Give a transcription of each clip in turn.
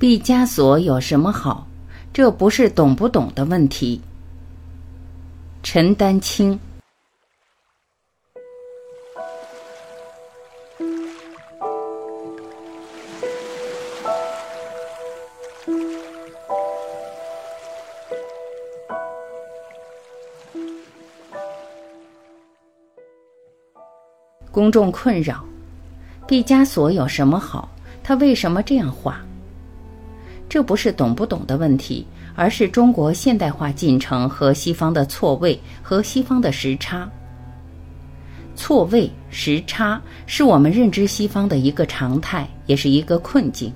毕加索有什么好？这不是懂不懂的问题。陈丹青。公众困扰：毕加索有什么好？他为什么这样画？这不是懂不懂的问题，而是中国现代化进程和西方的错位和西方的时差。错位时差是我们认知西方的一个常态，也是一个困境。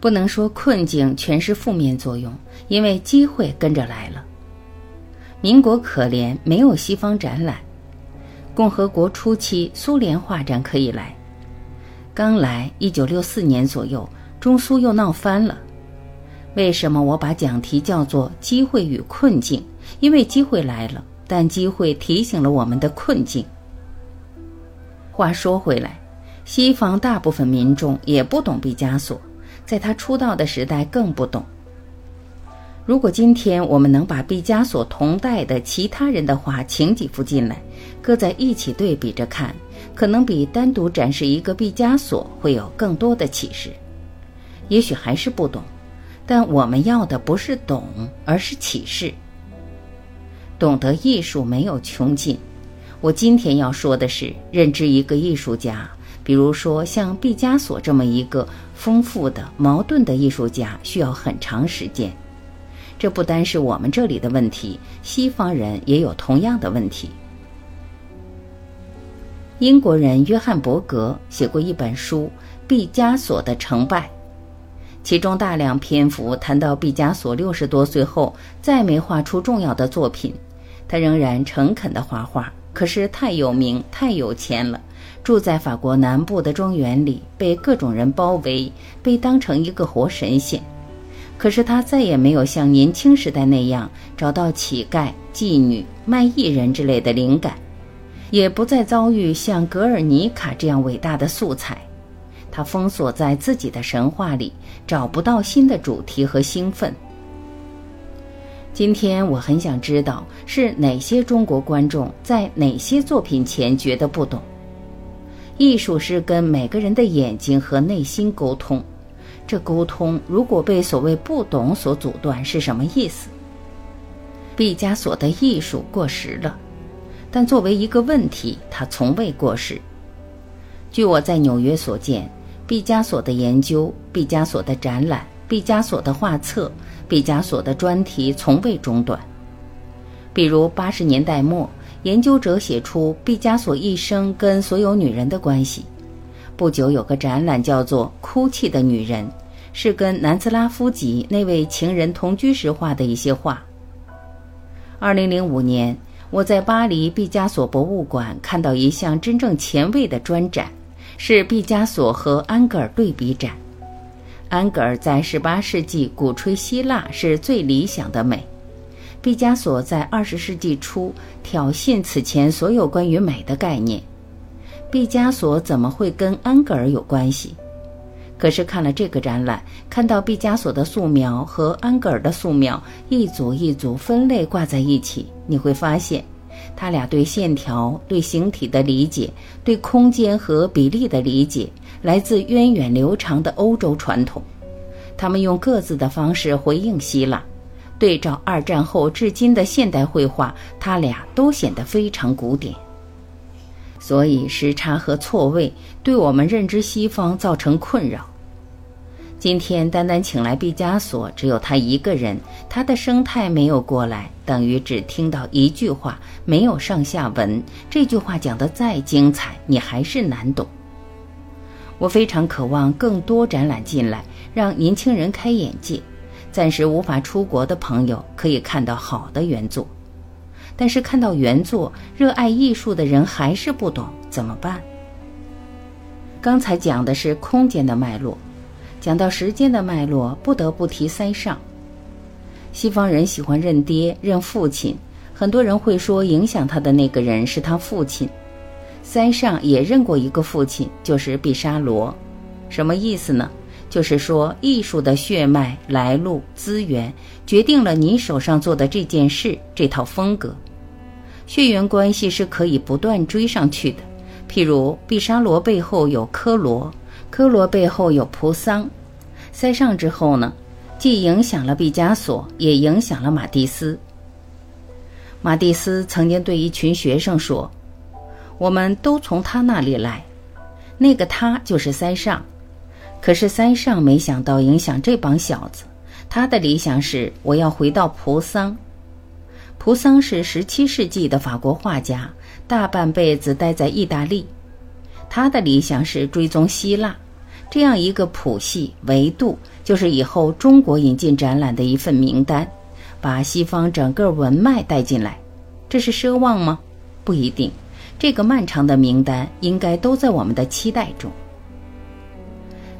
不能说困境全是负面作用，因为机会跟着来了。民国可怜，没有西方展览。共和国初期，苏联画展可以来。刚来，一九六四年左右，中苏又闹翻了。为什么我把讲题叫做“机会与困境”？因为机会来了，但机会提醒了我们的困境。话说回来，西方大部分民众也不懂毕加索，在他出道的时代更不懂。如果今天我们能把毕加索同代的其他人的画请几幅进来，搁在一起对比着看，可能比单独展示一个毕加索会有更多的启示。也许还是不懂，但我们要的不是懂，而是启示。懂得艺术没有穷尽。我今天要说的是，认知一个艺术家，比如说像毕加索这么一个丰富的、矛盾的艺术家，需要很长时间。这不单是我们这里的问题，西方人也有同样的问题。英国人约翰伯格写过一本书《毕加索的成败》，其中大量篇幅谈到毕加索六十多岁后再没画出重要的作品，他仍然诚恳地画画，可是太有名、太有钱了，住在法国南部的庄园里，被各种人包围，被当成一个活神仙。可是他再也没有像年轻时代那样找到乞丐、妓女、卖艺人之类的灵感，也不再遭遇像格尔尼卡这样伟大的素材。他封锁在自己的神话里，找不到新的主题和兴奋。今天我很想知道是哪些中国观众在哪些作品前觉得不懂。艺术是跟每个人的眼睛和内心沟通。这沟通如果被所谓不懂所阻断，是什么意思？毕加索的艺术过时了，但作为一个问题，它从未过时。据我在纽约所见，毕加索的研究、毕加索的展览、毕加索的画册、毕加索的专题从未中断。比如八十年代末，研究者写出毕加索一生跟所有女人的关系。不久有个展览叫做《哭泣的女人》，是跟南斯拉夫籍那位情人同居时画的一些画。二零零五年，我在巴黎毕加索博物馆看到一项真正前卫的专展，是毕加索和安格尔对比展。安格尔在十八世纪鼓吹希腊是最理想的美，毕加索在二十世纪初挑衅此前所有关于美的概念。毕加索怎么会跟安格尔有关系？可是看了这个展览，看到毕加索的素描和安格尔的素描一组一组分类挂在一起，你会发现，他俩对线条、对形体的理解、对空间和比例的理解，来自源远流长的欧洲传统。他们用各自的方式回应希腊，对照二战后至今的现代绘画，他俩都显得非常古典。所以时差和错位对我们认知西方造成困扰。今天单单请来毕加索，只有他一个人，他的生态没有过来，等于只听到一句话，没有上下文。这句话讲得再精彩，你还是难懂。我非常渴望更多展览进来，让年轻人开眼界。暂时无法出国的朋友可以看到好的原作。但是看到原作，热爱艺术的人还是不懂怎么办？刚才讲的是空间的脉络，讲到时间的脉络，不得不提塞尚。西方人喜欢认爹认父亲，很多人会说影响他的那个人是他父亲。塞尚也认过一个父亲，就是毕沙罗。什么意思呢？就是说，艺术的血脉、来路、资源，决定了你手上做的这件事、这套风格。血缘关系是可以不断追上去的。譬如，毕沙罗背后有科罗，科罗背后有普桑，塞尚之后呢，既影响了毕加索，也影响了马蒂斯。马蒂斯曾经对一群学生说：“我们都从他那里来，那个他就是塞尚。”可是塞尚没想到影响这帮小子，他的理想是我要回到普桑。普桑是十七世纪的法国画家，大半辈子待在意大利。他的理想是追踪希腊，这样一个谱系维度，就是以后中国引进展览的一份名单，把西方整个文脉带进来。这是奢望吗？不一定。这个漫长的名单应该都在我们的期待中。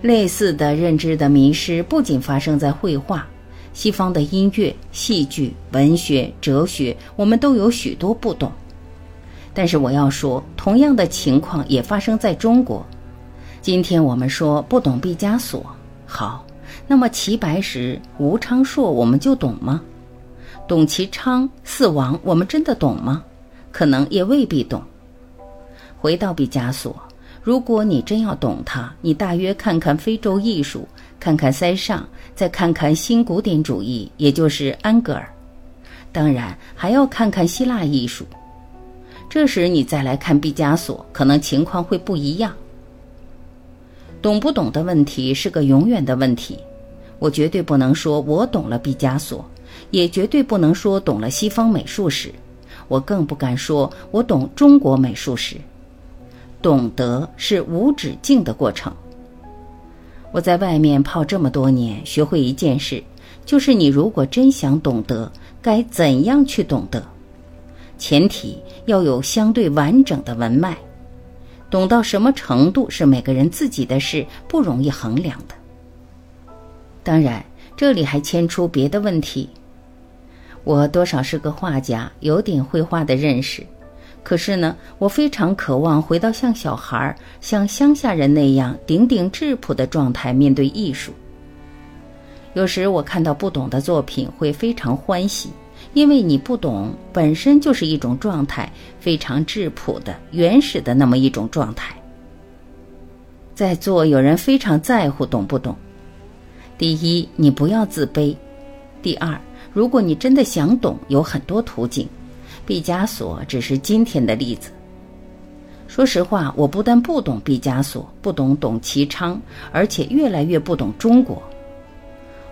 类似的认知的迷失不仅发生在绘画，西方的音乐、戏剧、文学、哲学，我们都有许多不懂。但是我要说，同样的情况也发生在中国。今天我们说不懂毕加索，好，那么齐白石、吴昌硕我们就懂吗？董其昌、四王我们真的懂吗？可能也未必懂。回到毕加索。如果你真要懂它，你大约看看非洲艺术，看看塞尚，再看看新古典主义，也就是安格尔，当然还要看看希腊艺术。这时你再来看毕加索，可能情况会不一样。懂不懂的问题是个永远的问题。我绝对不能说我懂了毕加索，也绝对不能说懂了西方美术史，我更不敢说我懂中国美术史。懂得是无止境的过程。我在外面泡这么多年，学会一件事，就是你如果真想懂得，该怎样去懂得？前提要有相对完整的文脉。懂到什么程度是每个人自己的事，不容易衡量的。当然，这里还牵出别的问题。我多少是个画家，有点绘画的认识。可是呢，我非常渴望回到像小孩、像乡下人那样顶顶质朴的状态面对艺术。有时我看到不懂的作品会非常欢喜，因为你不懂本身就是一种状态，非常质朴的、原始的那么一种状态。在座有人非常在乎懂不懂。第一，你不要自卑；第二，如果你真的想懂，有很多途径。毕加索只是今天的例子。说实话，我不但不懂毕加索，不懂董其昌，而且越来越不懂中国。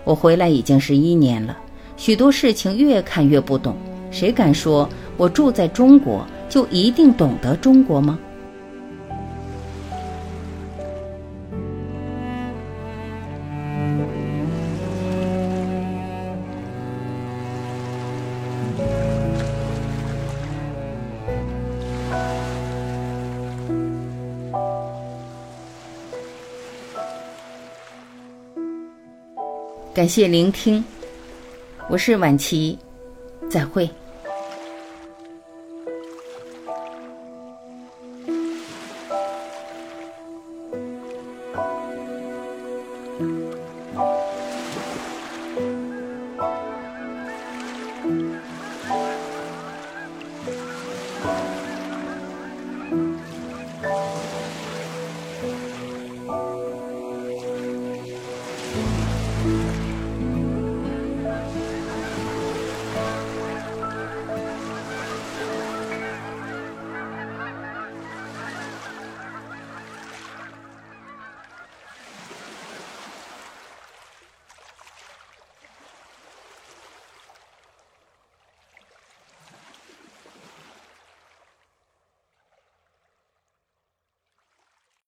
我回来已经十一年了，许多事情越看越不懂。谁敢说我住在中国就一定懂得中国吗？感谢聆听，我是晚琪，再会。